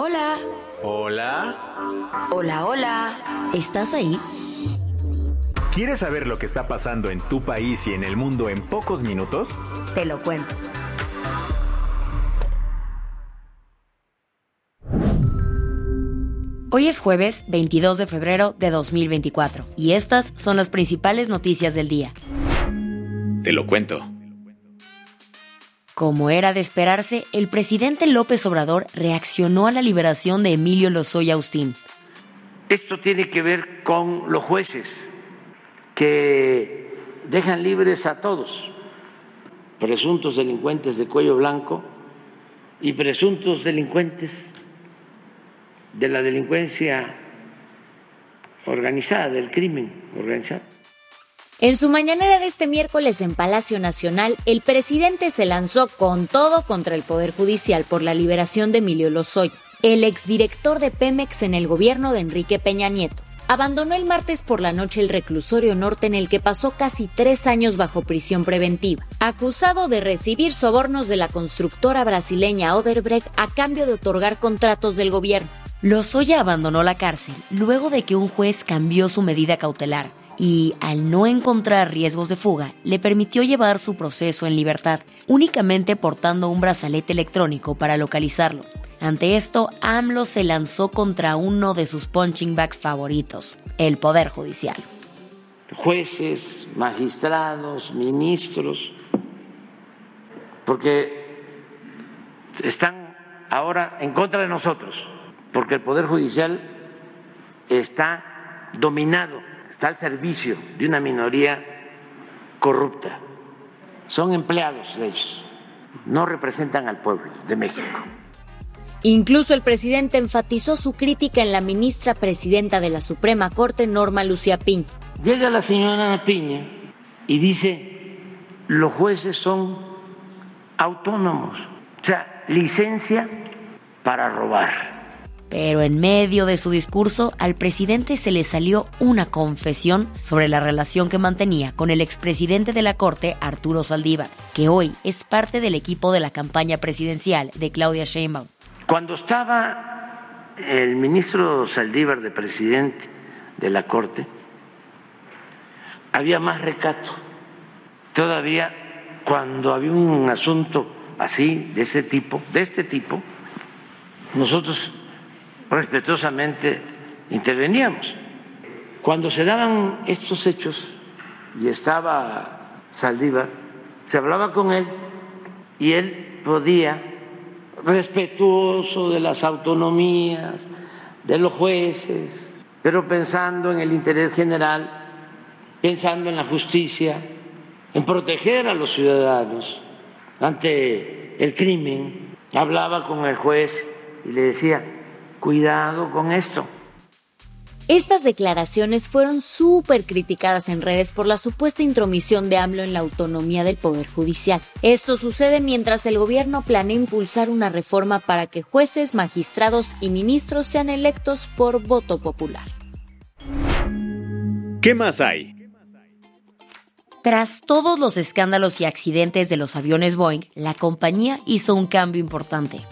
Hola. Hola. Hola, hola. ¿Estás ahí? ¿Quieres saber lo que está pasando en tu país y en el mundo en pocos minutos? Te lo cuento. Hoy es jueves 22 de febrero de 2024 y estas son las principales noticias del día. Te lo cuento. Como era de esperarse, el presidente López Obrador reaccionó a la liberación de Emilio Lozoya Austín. Esto tiene que ver con los jueces que dejan libres a todos, presuntos delincuentes de cuello blanco y presuntos delincuentes de la delincuencia organizada, del crimen organizado. En su mañanera de este miércoles en Palacio Nacional, el presidente se lanzó con todo contra el Poder Judicial por la liberación de Emilio Lozoya, el exdirector de Pemex en el gobierno de Enrique Peña Nieto. Abandonó el martes por la noche el reclusorio norte en el que pasó casi tres años bajo prisión preventiva, acusado de recibir sobornos de la constructora brasileña Oderbrecht a cambio de otorgar contratos del gobierno. Lozoya abandonó la cárcel luego de que un juez cambió su medida cautelar y, al no encontrar riesgos de fuga, le permitió llevar su proceso en libertad, únicamente portando un brazalete electrónico para localizarlo. Ante esto, AMLO se lanzó contra uno de sus punching bags favoritos, el Poder Judicial. Jueces, magistrados, ministros, porque están ahora en contra de nosotros, porque el Poder Judicial está dominado está al servicio de una minoría corrupta. Son empleados de ellos, no representan al pueblo de México. Incluso el presidente enfatizó su crítica en la ministra presidenta de la Suprema Corte, Norma Lucía Piña. Llega la señora Piña y dice, los jueces son autónomos, o sea, licencia para robar. Pero en medio de su discurso, al presidente se le salió una confesión sobre la relación que mantenía con el expresidente de la Corte, Arturo Saldívar, que hoy es parte del equipo de la campaña presidencial de Claudia Sheinbaum. Cuando estaba el ministro Saldívar de presidente de la Corte, había más recato. Todavía cuando había un asunto así, de ese tipo, de este tipo, nosotros respetuosamente interveníamos. Cuando se daban estos hechos y estaba Saldívar, se hablaba con él y él podía, respetuoso de las autonomías, de los jueces, pero pensando en el interés general, pensando en la justicia, en proteger a los ciudadanos ante el crimen, hablaba con el juez y le decía, Cuidado con esto. Estas declaraciones fueron súper criticadas en redes por la supuesta intromisión de AMLO en la autonomía del Poder Judicial. Esto sucede mientras el gobierno planea impulsar una reforma para que jueces, magistrados y ministros sean electos por voto popular. ¿Qué más hay? Tras todos los escándalos y accidentes de los aviones Boeing, la compañía hizo un cambio importante.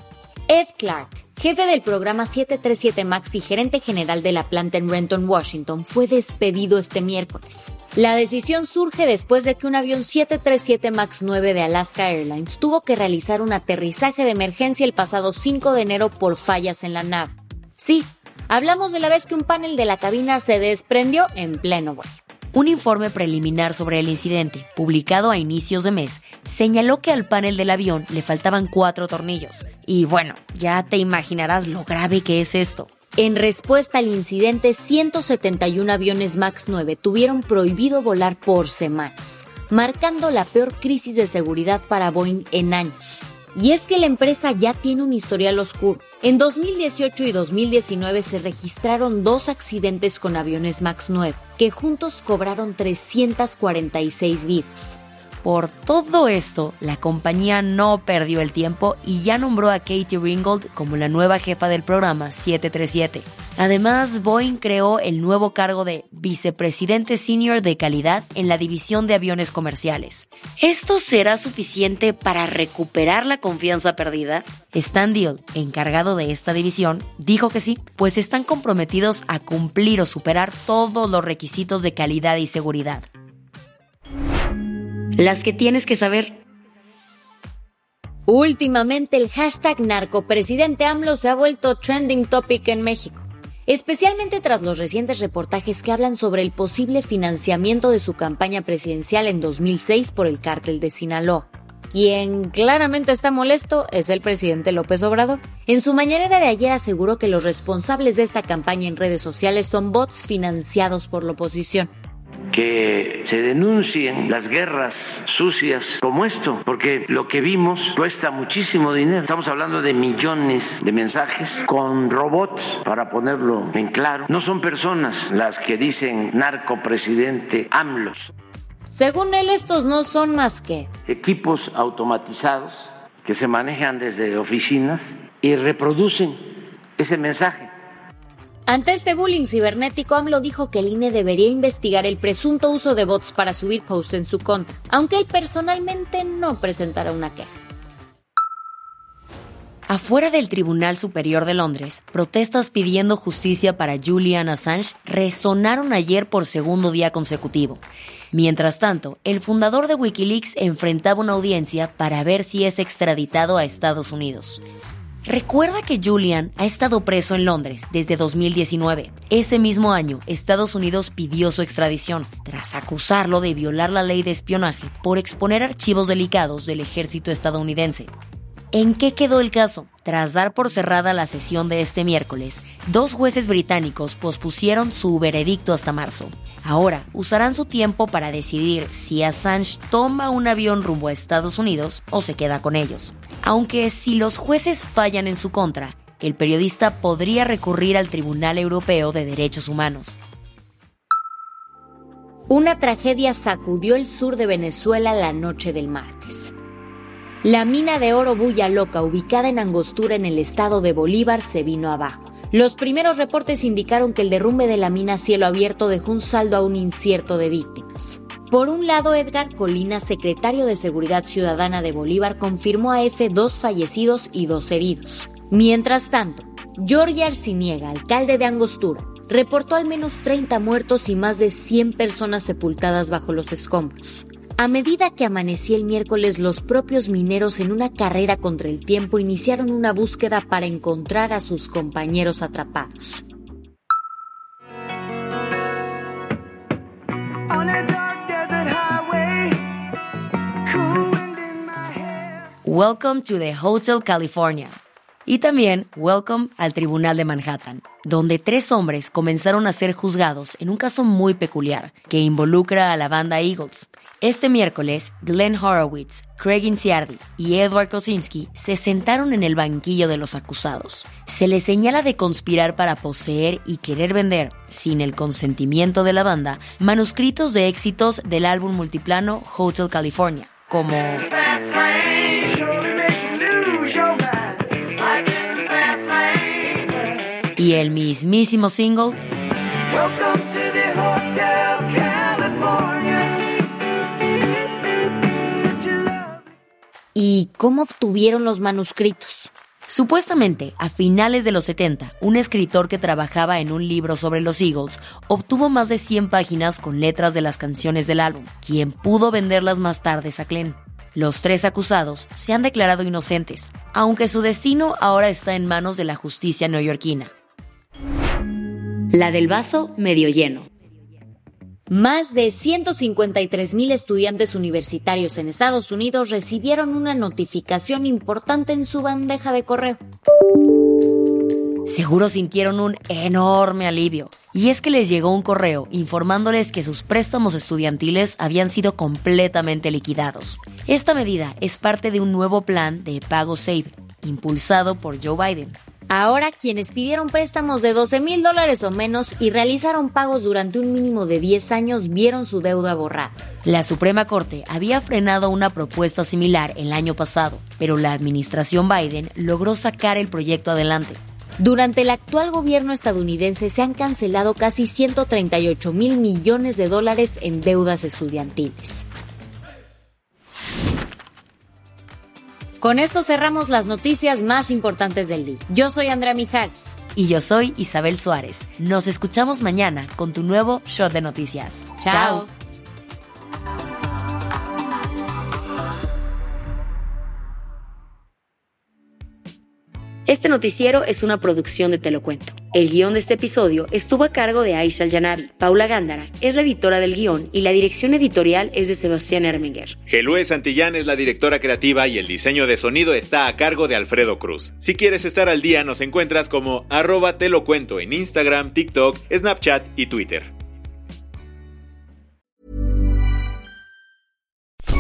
Ed Clark, jefe del programa 737 MAX y gerente general de la planta en Renton, Washington, fue despedido este miércoles. La decisión surge después de que un avión 737 MAX 9 de Alaska Airlines tuvo que realizar un aterrizaje de emergencia el pasado 5 de enero por fallas en la nave. Sí, hablamos de la vez que un panel de la cabina se desprendió en pleno vuelo. Un informe preliminar sobre el incidente, publicado a inicios de mes, señaló que al panel del avión le faltaban cuatro tornillos. Y bueno, ya te imaginarás lo grave que es esto. En respuesta al incidente, 171 aviones MAX 9 tuvieron prohibido volar por semanas. marcando la peor crisis de seguridad para Boeing en años. Y es que la empresa ya tiene un historial oscuro. En 2018 y 2019 se registraron dos accidentes con aviones MAX 9, que juntos cobraron 346 vidas. Por todo esto, la compañía no perdió el tiempo y ya nombró a Katie Ringgold como la nueva jefa del programa 737. Además, Boeing creó el nuevo cargo de vicepresidente senior de calidad en la división de aviones comerciales. ¿Esto será suficiente para recuperar la confianza perdida? Stan Deal, encargado de esta división, dijo que sí, pues están comprometidos a cumplir o superar todos los requisitos de calidad y seguridad las que tienes que saber. Últimamente el hashtag narcopresidente AMLO se ha vuelto trending topic en México, especialmente tras los recientes reportajes que hablan sobre el posible financiamiento de su campaña presidencial en 2006 por el cártel de Sinaloa. Quien claramente está molesto es el presidente López Obrador. En su mañanera de ayer aseguró que los responsables de esta campaña en redes sociales son bots financiados por la oposición que se denuncien las guerras sucias como esto, porque lo que vimos cuesta muchísimo dinero. Estamos hablando de millones de mensajes con robots, para ponerlo en claro. No son personas las que dicen narcopresidente AMLO. Según él, estos no son más que equipos automatizados que se manejan desde oficinas y reproducen ese mensaje ante este bullying cibernético, AMLO dijo que el INE debería investigar el presunto uso de bots para subir posts en su conta, aunque él personalmente no presentará una queja. Afuera del Tribunal Superior de Londres, protestas pidiendo justicia para Julian Assange resonaron ayer por segundo día consecutivo. Mientras tanto, el fundador de Wikileaks enfrentaba una audiencia para ver si es extraditado a Estados Unidos. Recuerda que Julian ha estado preso en Londres desde 2019. Ese mismo año, Estados Unidos pidió su extradición, tras acusarlo de violar la ley de espionaje por exponer archivos delicados del ejército estadounidense. ¿En qué quedó el caso? Tras dar por cerrada la sesión de este miércoles, dos jueces británicos pospusieron su veredicto hasta marzo. Ahora usarán su tiempo para decidir si Assange toma un avión rumbo a Estados Unidos o se queda con ellos. Aunque si los jueces fallan en su contra, el periodista podría recurrir al Tribunal Europeo de Derechos Humanos. Una tragedia sacudió el sur de Venezuela la noche del martes. La mina de oro Bulla Loca, ubicada en Angostura en el estado de Bolívar, se vino abajo. Los primeros reportes indicaron que el derrumbe de la mina cielo abierto dejó un saldo aún incierto de víctimas. Por un lado, Edgar Colina, secretario de Seguridad Ciudadana de Bolívar, confirmó a F dos fallecidos y dos heridos. Mientras tanto, Jorge Arciniega, alcalde de Angostura, reportó al menos 30 muertos y más de 100 personas sepultadas bajo los escombros. A medida que amanecía el miércoles, los propios mineros en una carrera contra el tiempo iniciaron una búsqueda para encontrar a sus compañeros atrapados. Welcome to the Hotel California. Y también welcome al Tribunal de Manhattan, donde tres hombres comenzaron a ser juzgados en un caso muy peculiar que involucra a la banda Eagles. Este miércoles, Glenn Horowitz, Craig Inciardi y Edward Kosinski se sentaron en el banquillo de los acusados. Se les señala de conspirar para poseer y querer vender, sin el consentimiento de la banda, manuscritos de éxitos del álbum multiplano Hotel California, como... y el mismísimo single ¿Y cómo obtuvieron los manuscritos? Supuestamente, a finales de los 70, un escritor que trabajaba en un libro sobre los Eagles obtuvo más de 100 páginas con letras de las canciones del álbum, quien pudo venderlas más tarde a Glenn. Los tres acusados se han declarado inocentes, aunque su destino ahora está en manos de la justicia neoyorquina. La del vaso medio lleno. Más de 153 mil estudiantes universitarios en Estados Unidos recibieron una notificación importante en su bandeja de correo. Seguro sintieron un enorme alivio Y es que les llegó un correo informándoles que sus préstamos estudiantiles habían sido completamente liquidados. Esta medida es parte de un nuevo plan de pago Save, impulsado por Joe Biden. Ahora, quienes pidieron préstamos de 12 mil dólares o menos y realizaron pagos durante un mínimo de 10 años vieron su deuda borrada. La Suprema Corte había frenado una propuesta similar el año pasado, pero la administración Biden logró sacar el proyecto adelante. Durante el actual gobierno estadounidense se han cancelado casi 138 mil millones de dólares en deudas estudiantiles. Con esto cerramos las noticias más importantes del día. Yo soy Andrea Mijares. Y yo soy Isabel Suárez. Nos escuchamos mañana con tu nuevo Shot de Noticias. Chao. Este noticiero es una producción de Te cuento. El guion de este episodio estuvo a cargo de Aisha Al-Janabi. Paula Gándara es la editora del guion y la dirección editorial es de Sebastián Erminger. Gelue Santillán es la directora creativa y el diseño de sonido está a cargo de Alfredo Cruz. Si quieres estar al día, nos encuentras como arroba te en Instagram, TikTok, Snapchat y Twitter.